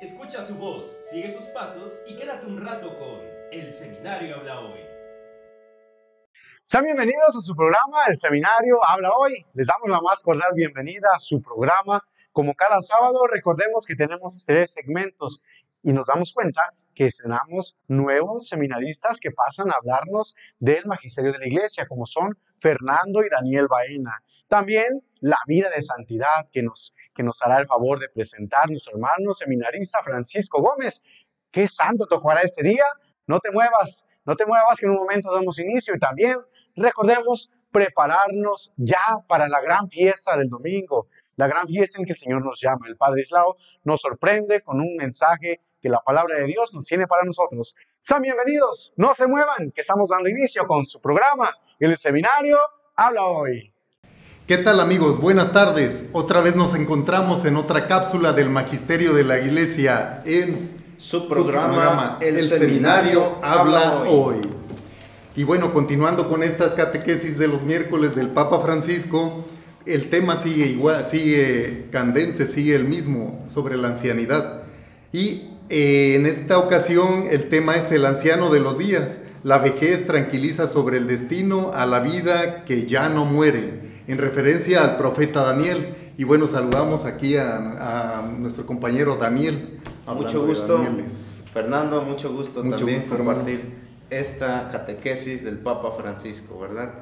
Escucha su voz, sigue sus pasos y quédate un rato con El Seminario Habla Hoy. Sean bienvenidos a su programa, El Seminario Habla Hoy. Les damos la más cordial bienvenida a su programa. Como cada sábado, recordemos que tenemos tres segmentos y nos damos cuenta que estrenamos nuevos seminaristas que pasan a hablarnos del magisterio de la iglesia, como son Fernando y Daniel Baena. También la vida de santidad que nos, que nos hará el favor de presentar nuestro hermano seminarista Francisco Gómez. ¿Qué santo tocará este día? No te muevas, no te muevas que en un momento damos inicio y también recordemos prepararnos ya para la gran fiesta del domingo, la gran fiesta en que el Señor nos llama. El Padre Islao nos sorprende con un mensaje que la palabra de Dios nos tiene para nosotros. Sean bienvenidos, no se muevan, que estamos dando inicio con su programa, el seminario Habla Hoy. ¿Qué tal amigos? Buenas tardes. Otra vez nos encontramos en otra cápsula del Magisterio de la Iglesia en su programa, El, Seminario, Habla hoy. Y bueno, continuando con estas catequesis de los miércoles del Papa Francisco, el tema sigue igual, sigue candente, sigue el mismo sobre la ancianidad. Y eh, en esta ocasión el tema es el anciano de los días. La vejez tranquiliza sobre el destino a la vida que ya no muere en referencia al profeta Daniel. Y bueno, saludamos aquí a, nuestro compañero Daniel. Mucho gusto, Fernando, mucho gusto también compartir esta catequesis del Papa Francisco, ¿verdad?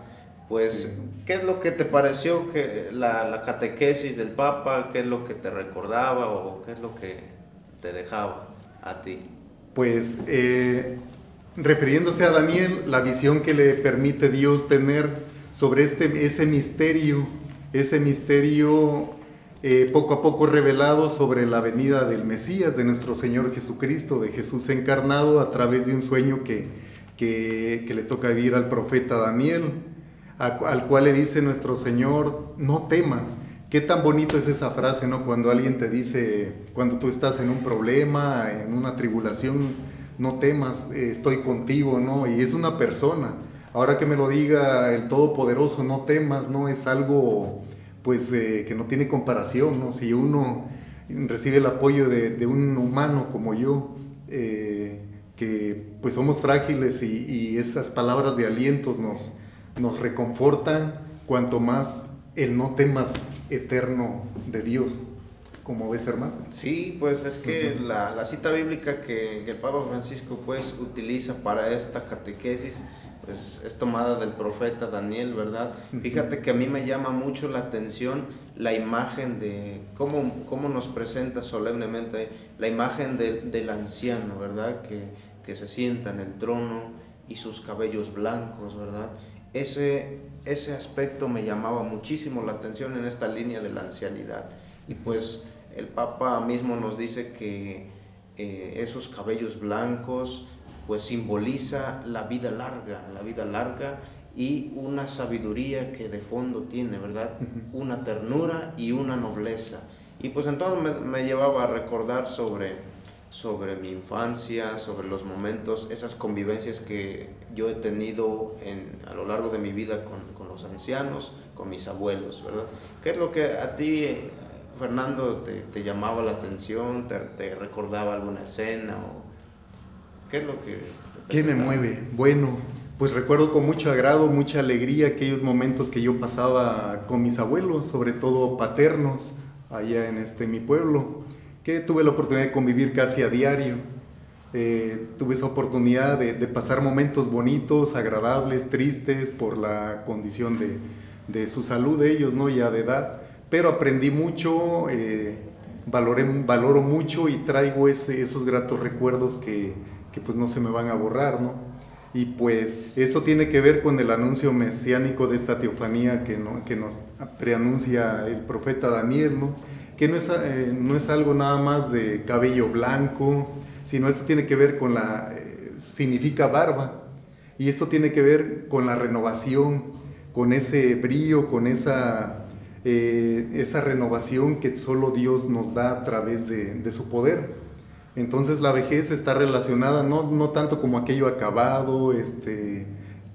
Pues, ¿qué es lo que te pareció que la, catequesis del Papa? ¿Qué es lo que te recordaba o qué es lo que te dejaba a ti? Pues, eh, refiriéndose a Daniel, la visión que le permite Dios tener sobre este, ese misterio, ese misterio eh, poco a poco revelado sobre la venida del Mesías, de nuestro Señor Jesucristo, de Jesús encarnado a través de un sueño que, que, le toca vivir al profeta Daniel, al cual le dice nuestro Señor, no temas. Qué tan bonito es esa frase, ¿no? Cuando alguien te dice, cuando tú estás en un problema, en una tribulación, no temas, eh, estoy contigo, ¿no? Y es una persona Ahora que me lo diga el Todopoderoso, no temas, no es algo pues eh, que no tiene comparación, ¿no? Si uno recibe el apoyo de, un humano como yo, eh, que pues somos frágiles y, esas palabras de alientos nos, nos reconfortan, cuanto más el no temas eterno de Dios. como ves, hermano? Sí, pues es que la, la, cita bíblica que, que, el Papa Francisco pues utiliza para esta catequesis es, tomada del profeta Daniel, ¿verdad? Fíjate que a mí me llama mucho la atención la imagen de cómo, cómo nos presenta solemnemente la imagen del anciano, ¿verdad? Que, que se sienta en el trono y sus cabellos blancos, ¿verdad? Ese, ese aspecto me llamaba muchísimo la atención en esta línea de la ancianidad. Y pues el Papa mismo nos dice que eh, esos cabellos blancos, pues simboliza la vida larga, la vida larga y una sabiduría que de fondo tiene, ¿verdad? Una ternura y una nobleza. Y pues entonces me, llevaba a recordar sobre, sobre mi infancia, sobre los momentos, esas convivencias que yo he tenido en, a lo largo de mi vida con, con los ancianos, con mis abuelos, ¿verdad? ¿Qué es lo que a ti, Fernando, te, te llamaba la atención, te, te recordaba alguna escena o ¿Qué es lo que... ¿Qué me mueve? Bueno, pues recuerdo con mucho agrado, mucha alegría aquellos momentos que yo pasaba con mis abuelos, sobre todo paternos, allá en este mi pueblo, que tuve la oportunidad de convivir casi a diario. Eh, tuve esa oportunidad de, pasar momentos bonitos, agradables, tristes por la condición de, de, su salud de ellos, ¿no? Ya de edad. Pero aprendí mucho, eh, valoré, valoro mucho y traigo ese, esos gratos recuerdos que, pues no se me van a borrar, ¿no? Y pues esto tiene que ver con el anuncio mesiánico de esta teofanía que, ¿no? que nos preanuncia el profeta Daniel, ¿no? Que no es, eh, no es algo nada más de cabello blanco, sino esto tiene que ver con la, eh, significa barba, y esto tiene que ver con la renovación, con ese brillo, con esa, eh, esa renovación que solo Dios nos da a través de, de su poder. Entonces la vejez está relacionada no, no tanto como aquello acabado, este,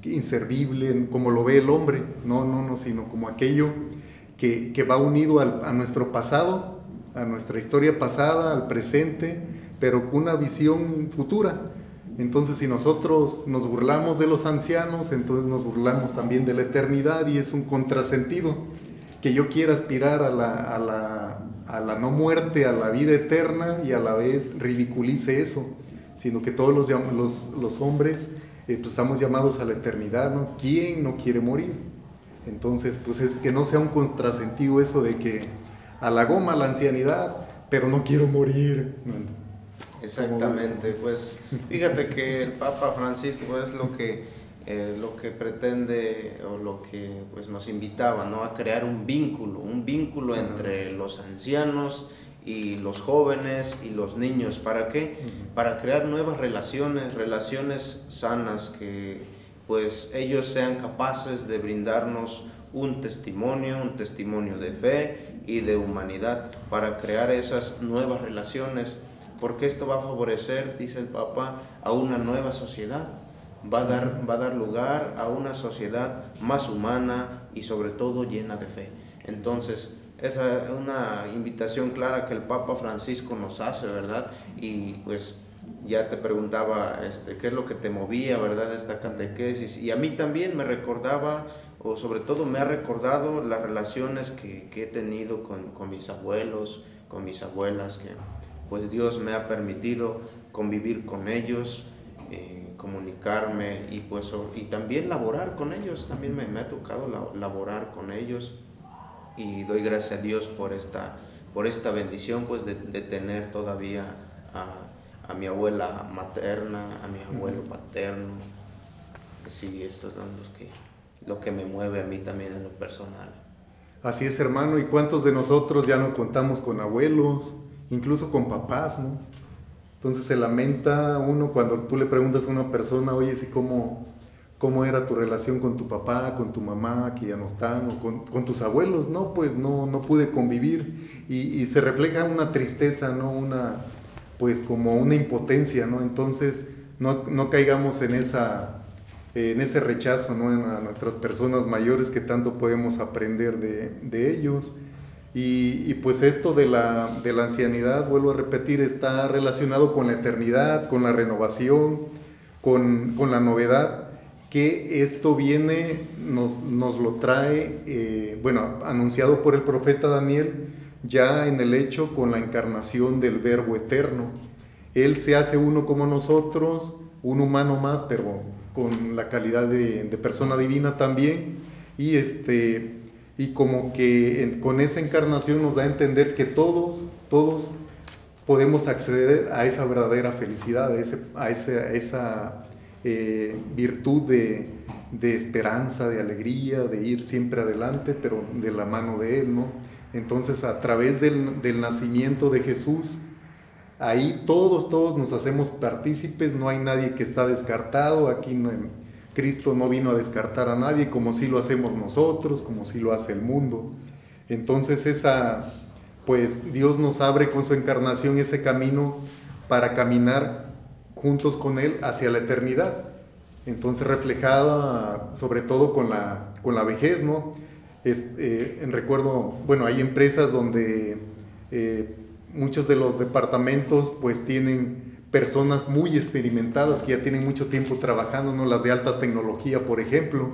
inservible, como lo ve el hombre, no, no, no, sino como aquello que, que va unido a nuestro pasado a nuestra historia pasada, al presente, pero con una visión futura. Entonces, si nosotros nos burlamos de los ancianos, entonces nos burlamos también de la eternidad y es un contrasentido. Que yo quiera aspirar a la, a la, a la no muerte, a la vida eterna y a la vez ridiculice eso, sino que todos los, los, los hombres eh, pues estamos llamados a la eternidad, ¿no? ¿Quién no quiere morir? Entonces, pues es que no sea un contrasentido eso de que a la goma la ancianidad, pero no quiero morir. Exactamente, pues fíjate que el Papa Francisco es lo que, eh, lo que pretende o lo que pues, nos invitaba ¿no? a crear un vínculo, un vínculo entre los ancianos y los jóvenes y los niños. ¿Para qué? Para crear nuevas relaciones, relaciones sanas que pues ellos sean capaces de brindarnos un testimonio, un testimonio de fe y de humanidad para crear esas nuevas relaciones porque esto va a favorecer, dice el Papa, a una nueva sociedad. Va a, dar, va dar lugar a una sociedad más humana y sobre todo llena de fe. Entonces, es una invitación clara que el Papa Francisco nos hace, ¿verdad? Y pues ya te preguntaba este, qué es lo que te movía, ¿verdad? Esta catequesis. Y a mí también me recordaba, o sobre todo me ha recordado las relaciones que, que he tenido con, con, mis abuelos, con mis abuelas, que pues Dios me ha permitido convivir con ellos, eh, comunicarme y pues y también laborar con ellos, también me, ha tocado laborar con ellos y doy gracias a Dios por esta, por esta bendición pues de, tener todavía a, a, mi abuela materna, a mi abuelo paterno, sí, esto es lo que, lo que me mueve a mí también en lo personal. Así es, hermano, ¿y cuántos de nosotros ya no contamos con abuelos? incluso con papás, ¿no? Entonces se lamenta uno cuando tú le preguntas a una persona, oye, ¿sí cómo, cómo era tu relación con tu papá, con tu mamá, que ya no están, o con, tus abuelos? No, pues no, no pude convivir. Y, se refleja una tristeza, ¿no? Una, pues como una impotencia, ¿no? Entonces no, no caigamos en, esa, en ese rechazo, ¿no? A nuestras personas mayores que tanto podemos aprender de, de ellos. Y, pues esto de la, de la, ancianidad, vuelvo a repetir, está relacionado con la eternidad, con la renovación, con, con la novedad, que esto viene, nos, nos lo trae, eh, bueno, anunciado por el profeta Daniel, ya en el hecho con la encarnación del Verbo eterno. Él se hace uno como nosotros, un humano más, pero con la calidad de, de persona divina también, y este y como que con esa encarnación nos da a entender que todos, todos podemos acceder a esa verdadera felicidad, a, ese, a esa eh, virtud de, de, esperanza, de alegría, de ir siempre adelante, pero de la mano de Él, ¿no? Entonces, a través del, del nacimiento de Jesús, ahí todos, todos nos hacemos partícipes, no hay nadie que está descartado, aquí Cristo no vino a descartar a nadie como si lo hacemos nosotros, como si lo hace el mundo. Entonces esa, pues Dios nos abre con su encarnación ese camino para caminar juntos con Él hacia la eternidad. Entonces reflejada sobre todo con la, con la vejez, ¿no? Eh, en recuerdo, bueno, hay empresas donde eh, muchos de los departamentos pues tienen personas muy experimentadas que ya tienen mucho tiempo trabajando, ¿no? las de alta tecnología, por ejemplo.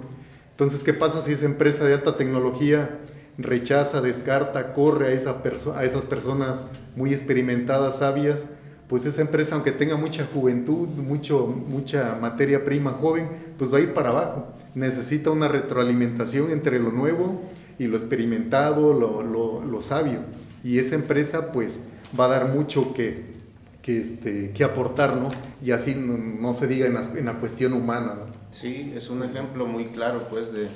Entonces, ¿qué pasa si esa empresa de alta tecnología rechaza, descarta, corre a, esa a esas personas muy experimentadas, sabias? Pues esa empresa, aunque tenga mucha juventud, mucho, mucha materia prima joven, pues va a ir para abajo. Necesita una retroalimentación entre lo nuevo y lo experimentado, lo, lo sabio. Y esa empresa, pues, va a dar mucho que, que, este, que aportar, ¿no? Y así no, se diga en la, cuestión humana, ¿no? Sí, es un ejemplo muy claro, pues, de,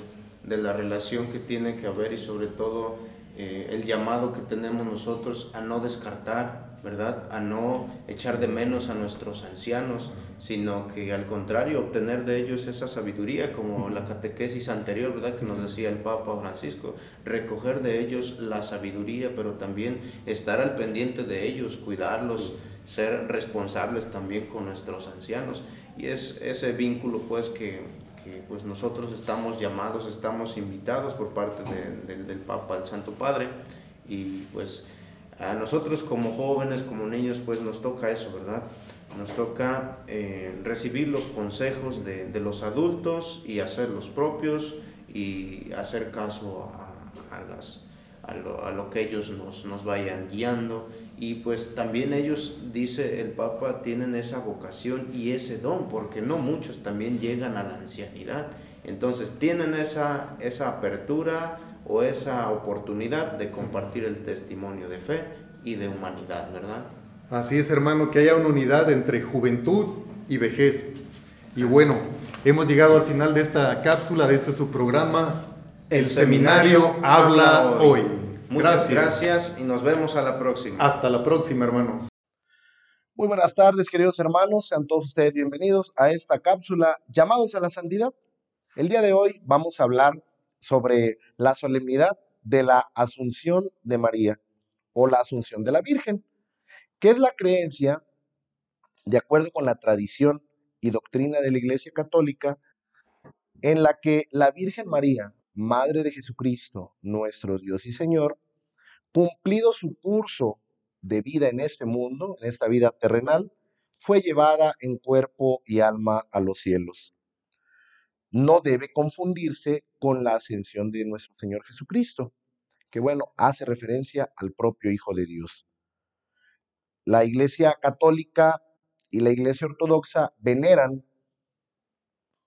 de la relación que tiene que haber y sobre todo eh, el llamado que tenemos nosotros a no descartar, ¿verdad? A no echar de menos a nuestros ancianos, sino que al contrario, obtener de ellos esa sabiduría, como la catequesis anterior, ¿verdad? Que nos decía el Papa Francisco, recoger de ellos la sabiduría, pero también estar al pendiente de ellos, cuidarlos ser responsables también con nuestros ancianos. Y es ese vínculo pues que, que pues nosotros estamos llamados, estamos invitados por parte del Papa, el Santo Padre, y pues A nosotros como jóvenes, como niños, pues nos toca eso, ¿verdad? Nos toca eh, recibir los consejos de, de, los adultos y hacer los propios y hacer caso a, a las, a, lo, a, lo, que ellos nos, nos vayan guiando. Y pues también ellos, dice el Papa, tienen esa vocación y ese don, porque no muchos también llegan a la ancianidad. Entonces tienen esa, esa apertura o esa oportunidad de compartir el testimonio de fe y de humanidad, ¿verdad? Así es, hermano, que haya una unidad entre juventud y vejez. Y bueno, hemos llegado al final de esta cápsula, de este subprograma. El, el seminario, seminario, habla hoy. hoy. Muchas gracias. gracias y nos vemos a la próxima. Hasta la próxima, hermanos. Muy buenas tardes, queridos hermanos. Sean todos ustedes bienvenidos a esta cápsula llamados a la santidad. El día de hoy vamos a hablar sobre la solemnidad de la Asunción de María o la Asunción de la Virgen, que es la creencia, de acuerdo con la tradición y doctrina de la Iglesia Católica, en la que la Virgen María, Madre de Jesucristo, nuestro Dios y Señor, cumplido su curso de vida en este mundo, en esta vida terrenal, fue llevada en cuerpo y alma a los cielos. No debe confundirse con la ascensión de nuestro Señor Jesucristo, que bueno, hace referencia al propio Hijo de Dios. La Iglesia Católica y la Iglesia Ortodoxa veneran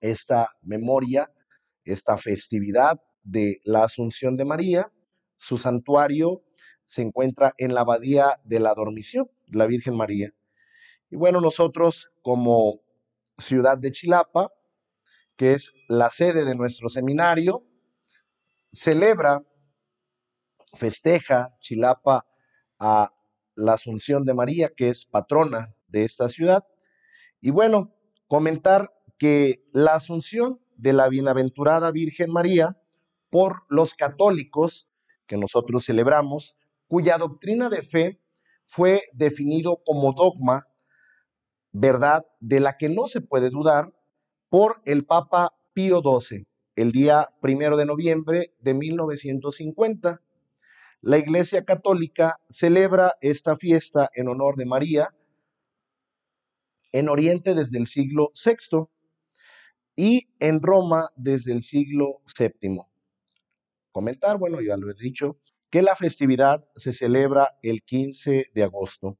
esta memoria, esta festividad de la Asunción de María. Su santuario se encuentra en la abadía de la Dormición, la Virgen María. Y bueno, nosotros como ciudad de Chilapa, que es la sede de nuestro seminario, celebra, festeja Chilapa a la Asunción de María, que es patrona de esta ciudad. Y bueno, comentar que la Asunción de la Bienaventurada Virgen María por los católicos que nosotros celebramos cuya doctrina de fe fue definido como dogma, verdad de la que no se puede dudar, por el Papa Pío XII, el día primero de noviembre de 1950. La Iglesia Católica celebra esta fiesta en honor de María en Oriente desde el siglo VI y en Roma desde el siglo VII. Comentar, bueno, ya lo he dicho, que la festividad se celebra el 15 de agosto.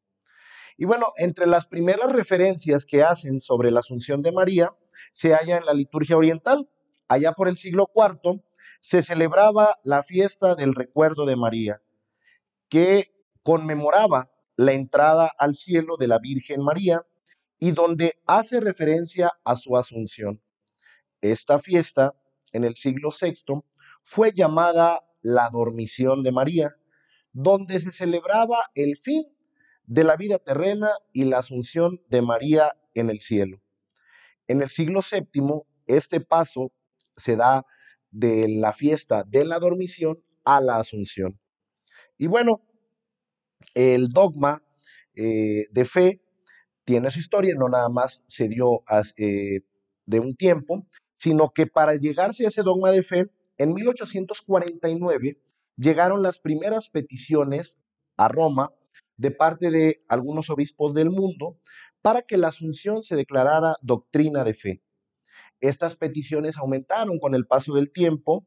Y bueno, entre las primeras referencias que hacen sobre la Asunción de María se halla en la liturgia oriental. Allá por el siglo IV se celebraba la fiesta del recuerdo de María, que conmemoraba la entrada al cielo de la Virgen María y donde hace referencia a su asunción. Esta fiesta, en el siglo VI, fue llamada la dormición de María, donde se celebraba el fin de la vida terrena y la asunción de María en el cielo. En el siglo VII, este paso se da de la fiesta de la dormición a la asunción. Y bueno, el dogma eh, de fe tiene su historia, no nada más se dio eh, de un tiempo, sino que para llegarse a ese dogma de fe en 1849 llegaron las primeras peticiones a Roma de parte de algunos obispos del mundo para que la asunción se declarara doctrina de fe. Estas peticiones aumentaron con el paso del tiempo,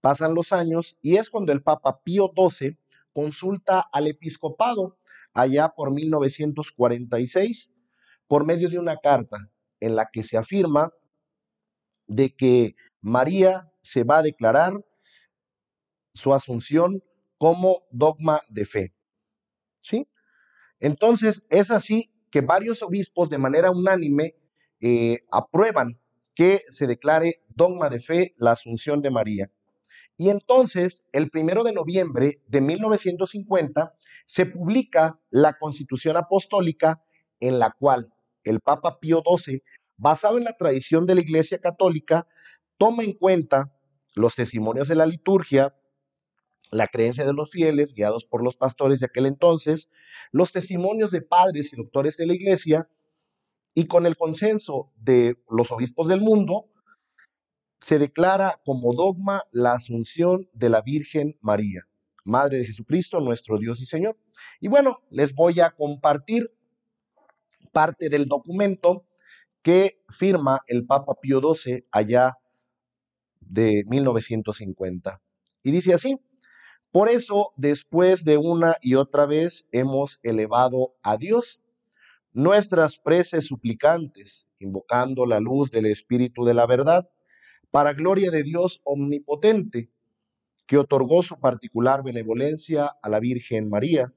pasan los años y es cuando el Papa Pío XII consulta al episcopado allá por 1946 por medio de una carta en la que se afirma de que María se va a declarar su asunción como dogma de fe. ¿Sí? Entonces, es así que varios obispos de manera unánime eh, aprueban que se declare dogma de fe la asunción de María. Y entonces, el primero de noviembre de 1950, se publica la Constitución Apostólica en la cual el Papa Pío XII, basado en la tradición de la Iglesia Católica, toma en cuenta los testimonios de la liturgia, la creencia de los fieles, guiados por los pastores de aquel entonces, los testimonios de padres y doctores de la iglesia, y con el consenso de los obispos del mundo, se declara como dogma la asunción de la Virgen María, Madre de Jesucristo, nuestro Dios y Señor. Y bueno, les voy a compartir parte del documento que firma el Papa Pío XII allá de 1950. Y dice así, por eso, después de una y otra vez hemos elevado a Dios nuestras preces suplicantes, invocando la luz del Espíritu de la verdad, para gloria de Dios omnipotente, que otorgó su particular benevolencia a la Virgen María,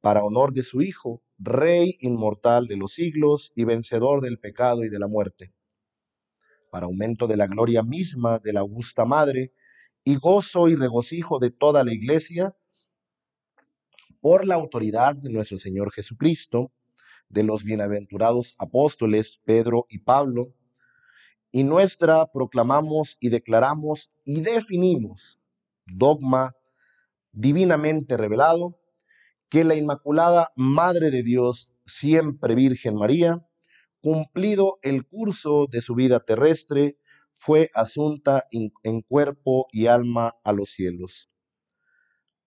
para honor de su Hijo, Rey inmortal de los siglos y vencedor del pecado y de la muerte, para aumento de la gloria misma de la augusta Madre y gozo y regocijo de toda la Iglesia, por la autoridad de nuestro Señor Jesucristo, de los bienaventurados apóstoles Pedro y Pablo, y nuestra proclamamos y declaramos y definimos dogma divinamente revelado, que la Inmaculada Madre de Dios, siempre Virgen María, cumplido el curso de su vida terrestre, fue asunta en cuerpo y alma a los cielos.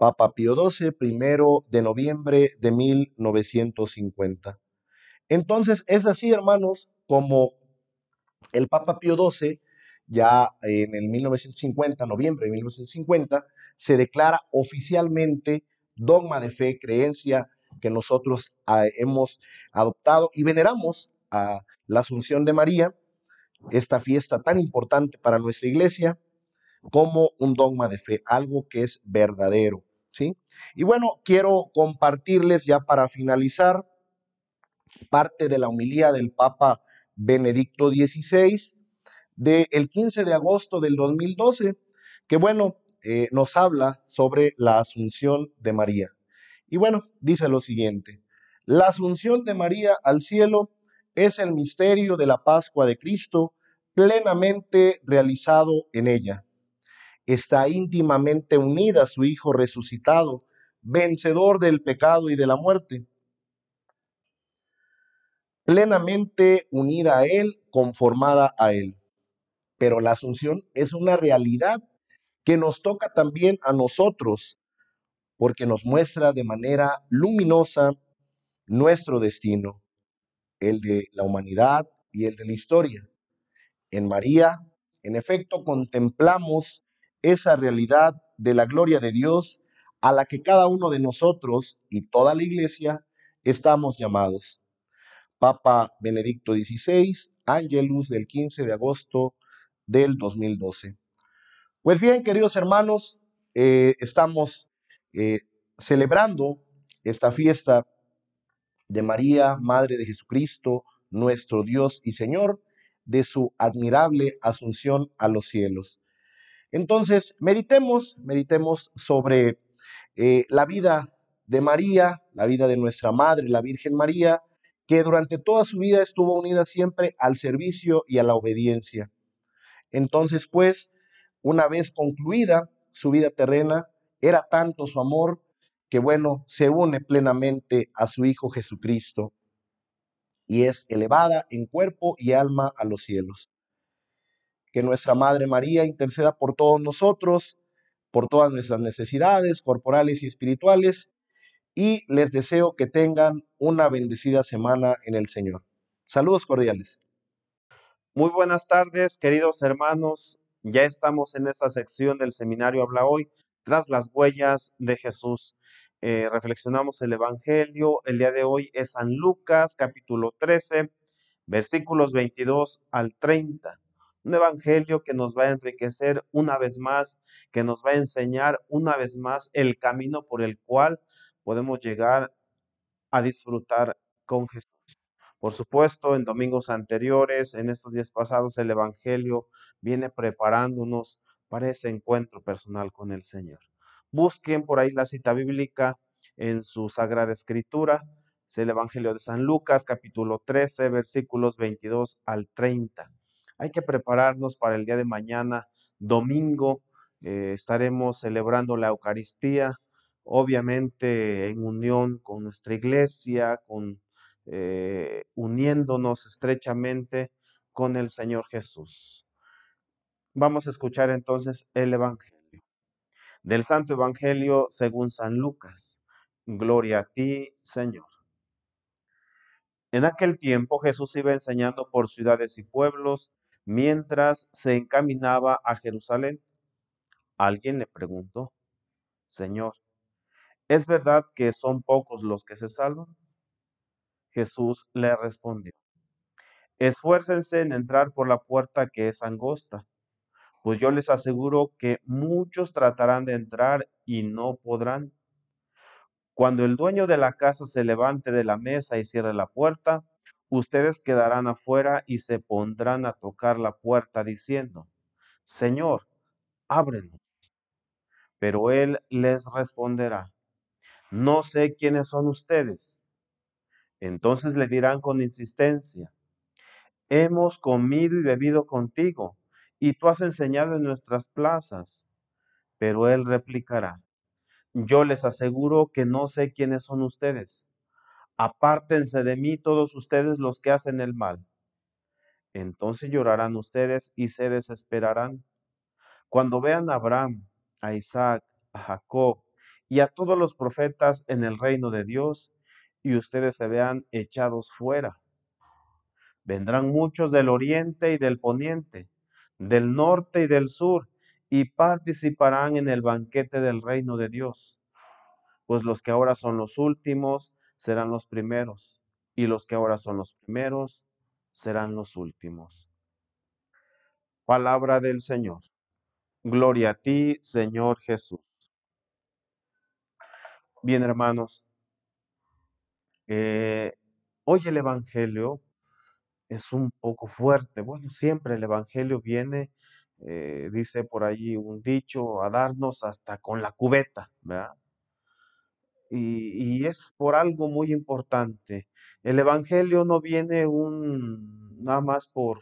Papa Pío XII, primero de noviembre de 1950. Entonces, es así, hermanos, como el Papa Pío XII, ya en el 1950, noviembre de 1950, se declara oficialmente dogma de fe, creencia que nosotros ah, hemos adoptado y veneramos la Asunción de María, esta fiesta tan importante para nuestra iglesia, como un dogma de fe, algo que es verdadero, ¿sí? Y bueno, quiero compartirles ya para finalizar parte de la humilía del Papa Benedicto XVI del 15 de agosto del 2012, que bueno, eh, nos habla sobre la asunción de María. Y bueno, dice lo siguiente, la asunción de María al cielo es el misterio de la Pascua de Cristo plenamente realizado en ella. Está íntimamente unida a su Hijo resucitado, vencedor del pecado y de la muerte plenamente unida a Él, conformada a Él. Pero la asunción es una realidad que nos toca también a nosotros, porque nos muestra de manera luminosa nuestro destino, el de la humanidad y el de la historia. En María, en efecto, contemplamos esa realidad de la gloria de Dios a la que cada uno de nosotros y toda la iglesia estamos llamados. Papa Benedicto XVI, Angelus del 15 de agosto del 2012. Pues bien, queridos hermanos, eh, estamos eh, celebrando esta fiesta de María, Madre de Jesucristo, nuestro Dios y Señor, de su admirable asunción a los cielos. Entonces, meditemos, meditemos sobre eh, la vida de María, la vida de nuestra Madre, la Virgen María, que durante toda su vida estuvo unida siempre al servicio y a la obediencia. Entonces, pues, una vez concluida su vida terrena, era tanto su amor que, bueno, se une plenamente a su Hijo Jesucristo y es elevada en cuerpo y alma a los cielos. Que nuestra Madre María interceda por todos nosotros, por todas nuestras necesidades corporales y espirituales, y les deseo que tengan una bendecida semana en el Señor. Saludos cordiales. Muy buenas tardes, queridos hermanos. Ya estamos en esta sección del seminario Habla Hoy, tras las huellas de Jesús. Eh, reflexionamos el Evangelio. El día de hoy es San Lucas, capítulo 13, versículos 22 al 30. Un evangelio que nos va a enriquecer una vez más, que nos va a enseñar una vez más el camino por el cual podemos llegar a disfrutar con Jesús. Por supuesto, en domingos anteriores, en estos días pasados, el Evangelio viene preparándonos para ese encuentro personal con el Señor. Busquen por ahí la cita bíblica en su Sagrada Escritura. Es el Evangelio de San Lucas, capítulo 13, versículos 22 al 30. Hay que prepararnos para el día de mañana, domingo. Eh, estaremos celebrando la Eucaristía obviamente en unión con nuestra iglesia, con, eh, uniéndonos estrechamente con el Señor Jesús. Vamos a escuchar entonces el Evangelio. Del Santo Evangelio según San Lucas. Gloria a ti, Señor. En aquel tiempo Jesús iba enseñando por ciudades y pueblos mientras se encaminaba a Jerusalén. Alguien le preguntó, Señor, ¿es verdad que son pocos los que se salvan? Jesús le respondió, esfuércense en entrar por la puerta que es angosta, pues yo les aseguro que muchos tratarán de entrar y no podrán. Cuando el dueño de la casa se levante de la mesa y cierre la puerta, ustedes quedarán afuera y se pondrán a tocar la puerta diciendo, Señor, ábrenos. Pero él les responderá, no sé quiénes son ustedes. Entonces le dirán con insistencia, hemos comido y bebido contigo, y tú has enseñado en nuestras plazas. Pero él replicará, yo les aseguro que no sé quiénes son ustedes. Apártense de mí todos ustedes los que hacen el mal. Entonces llorarán ustedes y se desesperarán. Cuando vean a Abraham, a Isaac, a Jacob y a todos los profetas en el reino de Dios, y ustedes se vean echados fuera. Vendrán muchos del oriente y del poniente, del norte y del sur, y participarán en el banquete del reino de Dios. Pues los que ahora son los últimos serán los primeros, y los que ahora son los primeros serán los últimos. Palabra del Señor. Gloria a ti, Señor Jesús. Bien, hermanos, eh, hoy el Evangelio es un poco fuerte. Bueno, siempre el Evangelio viene eh, dice por allí un dicho, a darnos hasta con la cubeta, ¿verdad? Y, y, es por algo muy importante. El Evangelio no viene un, nada más por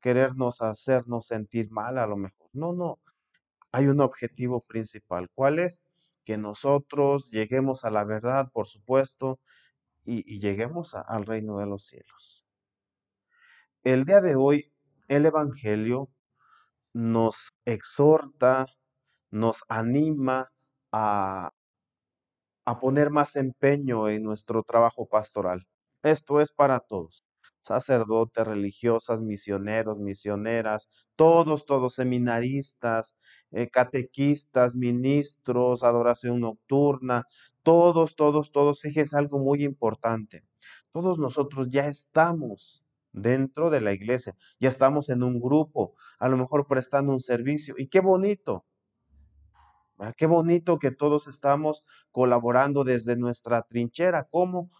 querernos hacernos sentir mal a lo mejor. No, no. Hay un objetivo principal. ¿Cuál es? Que nosotros lleguemos a la verdad, por supuesto, y, lleguemos al reino de los cielos. El día de hoy, el Evangelio nos exhorta, nos anima a, a poner más empeño en nuestro trabajo pastoral. Esto es para todos, sacerdotes, religiosas, misioneros, misioneras, todos, todos seminaristas, eh, catequistas, ministros, adoración nocturna, todos, todos, todos. Fíjense algo muy importante. Todos nosotros ya estamos dentro de la iglesia. Ya estamos en un grupo, a lo mejor prestando un servicio. Y qué bonito. Qué bonito que todos estamos colaborando desde nuestra trinchera. ¿Cómo?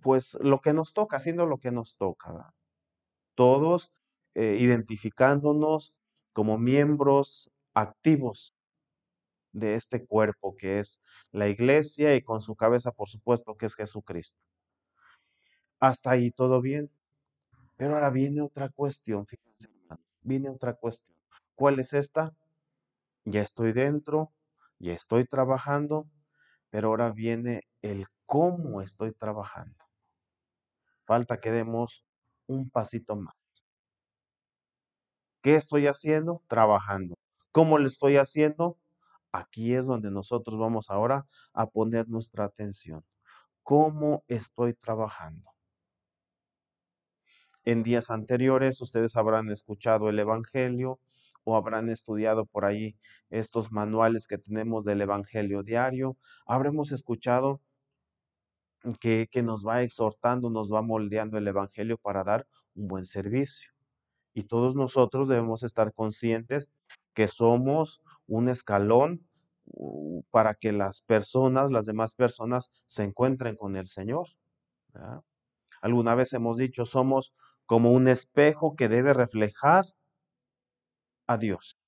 Pues lo que nos toca, haciendo lo que nos toca. Todos eh, identificándonos como miembros activos de este cuerpo que es la iglesia y con su cabeza, por supuesto, que es Jesucristo. Hasta ahí todo bien. Pero ahora viene otra cuestión, fíjense, viene otra cuestión. ¿Cuál es esta? Ya estoy dentro, ya estoy trabajando, pero ahora viene el cómo estoy trabajando. Falta que demos un pasito más. ¿Qué estoy haciendo? Trabajando. ¿Cómo lo estoy haciendo? Aquí es donde nosotros vamos ahora a poner nuestra atención. ¿Cómo estoy trabajando? En días anteriores ustedes habrán escuchado el Evangelio o habrán estudiado por ahí estos manuales que tenemos del Evangelio diario. Habremos escuchado que, que nos va exhortando, nos va moldeando el Evangelio para dar un buen servicio. Y todos nosotros debemos estar conscientes que somos un escalón para que las personas, las demás personas, se encuentren con el Señor. Alguna vez hemos dicho, somos como un espejo que debe reflejar a Dios.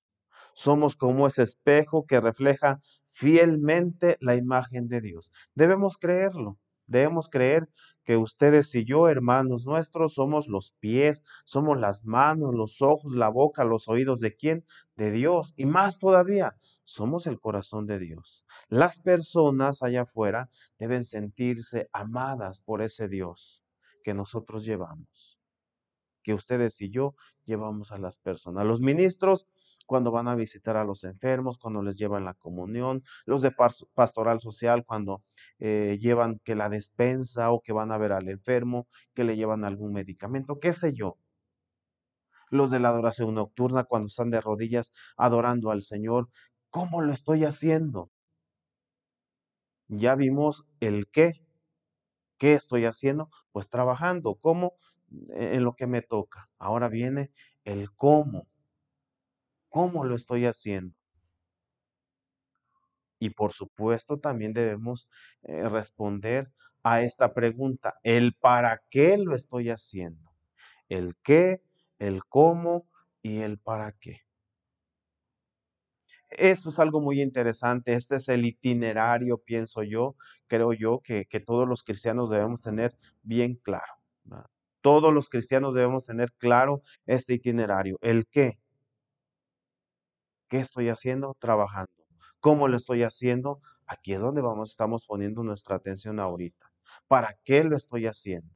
Somos como ese espejo que refleja fielmente la imagen de Dios. Debemos creerlo. Debemos creer que ustedes y yo, hermanos nuestros, somos los pies, somos las manos, los ojos, la boca, los oídos de quién? De Dios. Y más todavía, somos el corazón de Dios. Las personas allá afuera deben sentirse amadas por ese Dios que nosotros llevamos que ustedes y yo llevamos a las personas. Los ministros cuando van a visitar a los enfermos, cuando les llevan la comunión, los de pastoral social cuando eh, llevan que la despensa o que van a ver al enfermo, que le llevan algún medicamento, qué sé yo. Los de la adoración nocturna cuando están de rodillas adorando al Señor, ¿cómo lo estoy haciendo? Ya vimos el qué. ¿Qué estoy haciendo? Pues trabajando. ¿Cómo? En lo que me toca. Ahora viene el cómo. ¿Cómo lo estoy haciendo? Y por supuesto también debemos eh, responder a esta pregunta, el para qué lo estoy haciendo. El qué, el cómo y el para qué. Esto es algo muy interesante. Este es el itinerario, pienso yo, creo yo, que, todos los cristianos debemos tener bien claro. Todos los cristianos debemos tener claro este itinerario. ¿El qué? ¿Qué estoy haciendo? Trabajando. ¿Cómo lo estoy haciendo? Aquí es donde vamos, estamos poniendo nuestra atención ahorita. ¿Para qué lo estoy haciendo?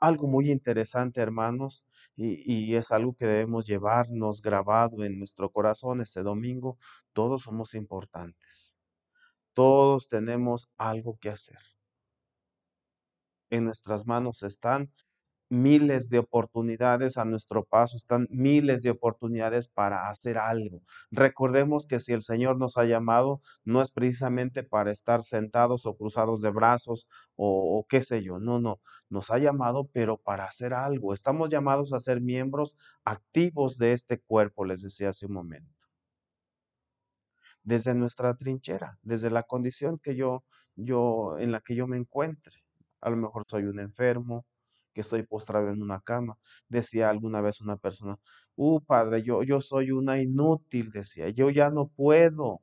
Algo muy interesante, hermanos, y, es algo que debemos llevarnos grabado en nuestro corazón este domingo. Todos somos importantes. Todos tenemos algo que hacer. En nuestras manos están miles de oportunidades a nuestro paso, están miles de oportunidades para hacer algo. Recordemos que si el Señor nos ha llamado, no es precisamente para estar sentados o cruzados de brazos o, qué sé yo, no, no, nos ha llamado, pero para hacer algo. Estamos llamados a ser miembros activos de este cuerpo, les decía hace un momento. Desde nuestra trinchera, desde la condición que yo, yo, en la que yo me encuentre. A lo mejor soy un enfermo, que estoy postrado en una cama. Decía alguna vez una persona, uh, padre, yo, yo soy una inútil, decía, yo ya no puedo.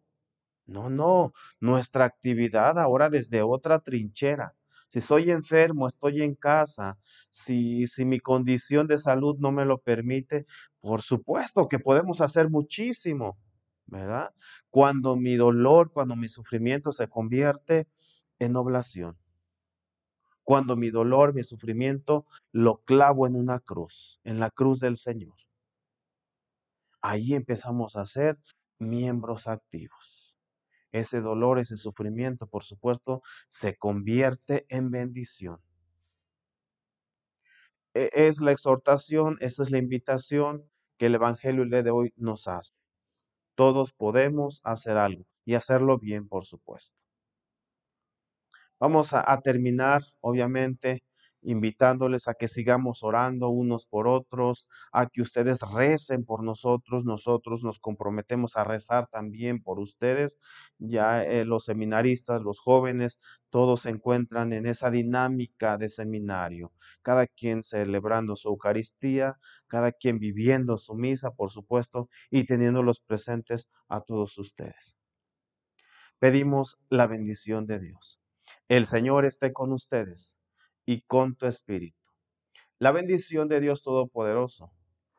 No, no, nuestra actividad ahora desde otra trinchera. Si soy enfermo, estoy en casa, si, si mi condición de salud no me lo permite, por supuesto que podemos hacer muchísimo, ¿verdad? Cuando mi dolor, cuando mi sufrimiento se convierte en oblación cuando mi dolor, mi sufrimiento, lo clavo en una cruz, en la cruz del Señor. Ahí empezamos a ser miembros activos. Ese dolor, ese sufrimiento, por supuesto, se convierte en bendición. E, es la exhortación, esa es la invitación que el Evangelio de hoy nos hace. Todos podemos hacer algo y hacerlo bien, por supuesto. Vamos a, terminar, obviamente, invitándoles a que sigamos orando unos por otros, a que ustedes recen por nosotros, nosotros nos comprometemos a rezar también por ustedes. Ya eh, los seminaristas, los jóvenes, todos se encuentran en esa dinámica de seminario, cada quien celebrando su Eucaristía, cada quien viviendo su misa, por supuesto, y teniéndolos presentes a todos ustedes. Pedimos la bendición de Dios. El Señor esté con ustedes y con tu espíritu. La bendición de Dios Todopoderoso,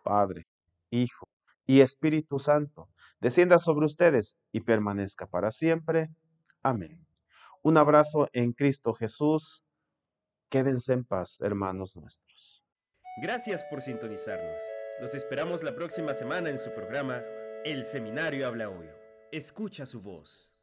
Padre, Hijo y Espíritu Santo, descienda sobre ustedes y permanezca para siempre. Amén. Un abrazo en Cristo Jesús. Quédense en paz, hermanos nuestros. Gracias por sintonizarnos. Los esperamos la próxima semana en su programa El Seminario Habla Hoy. Escucha su voz.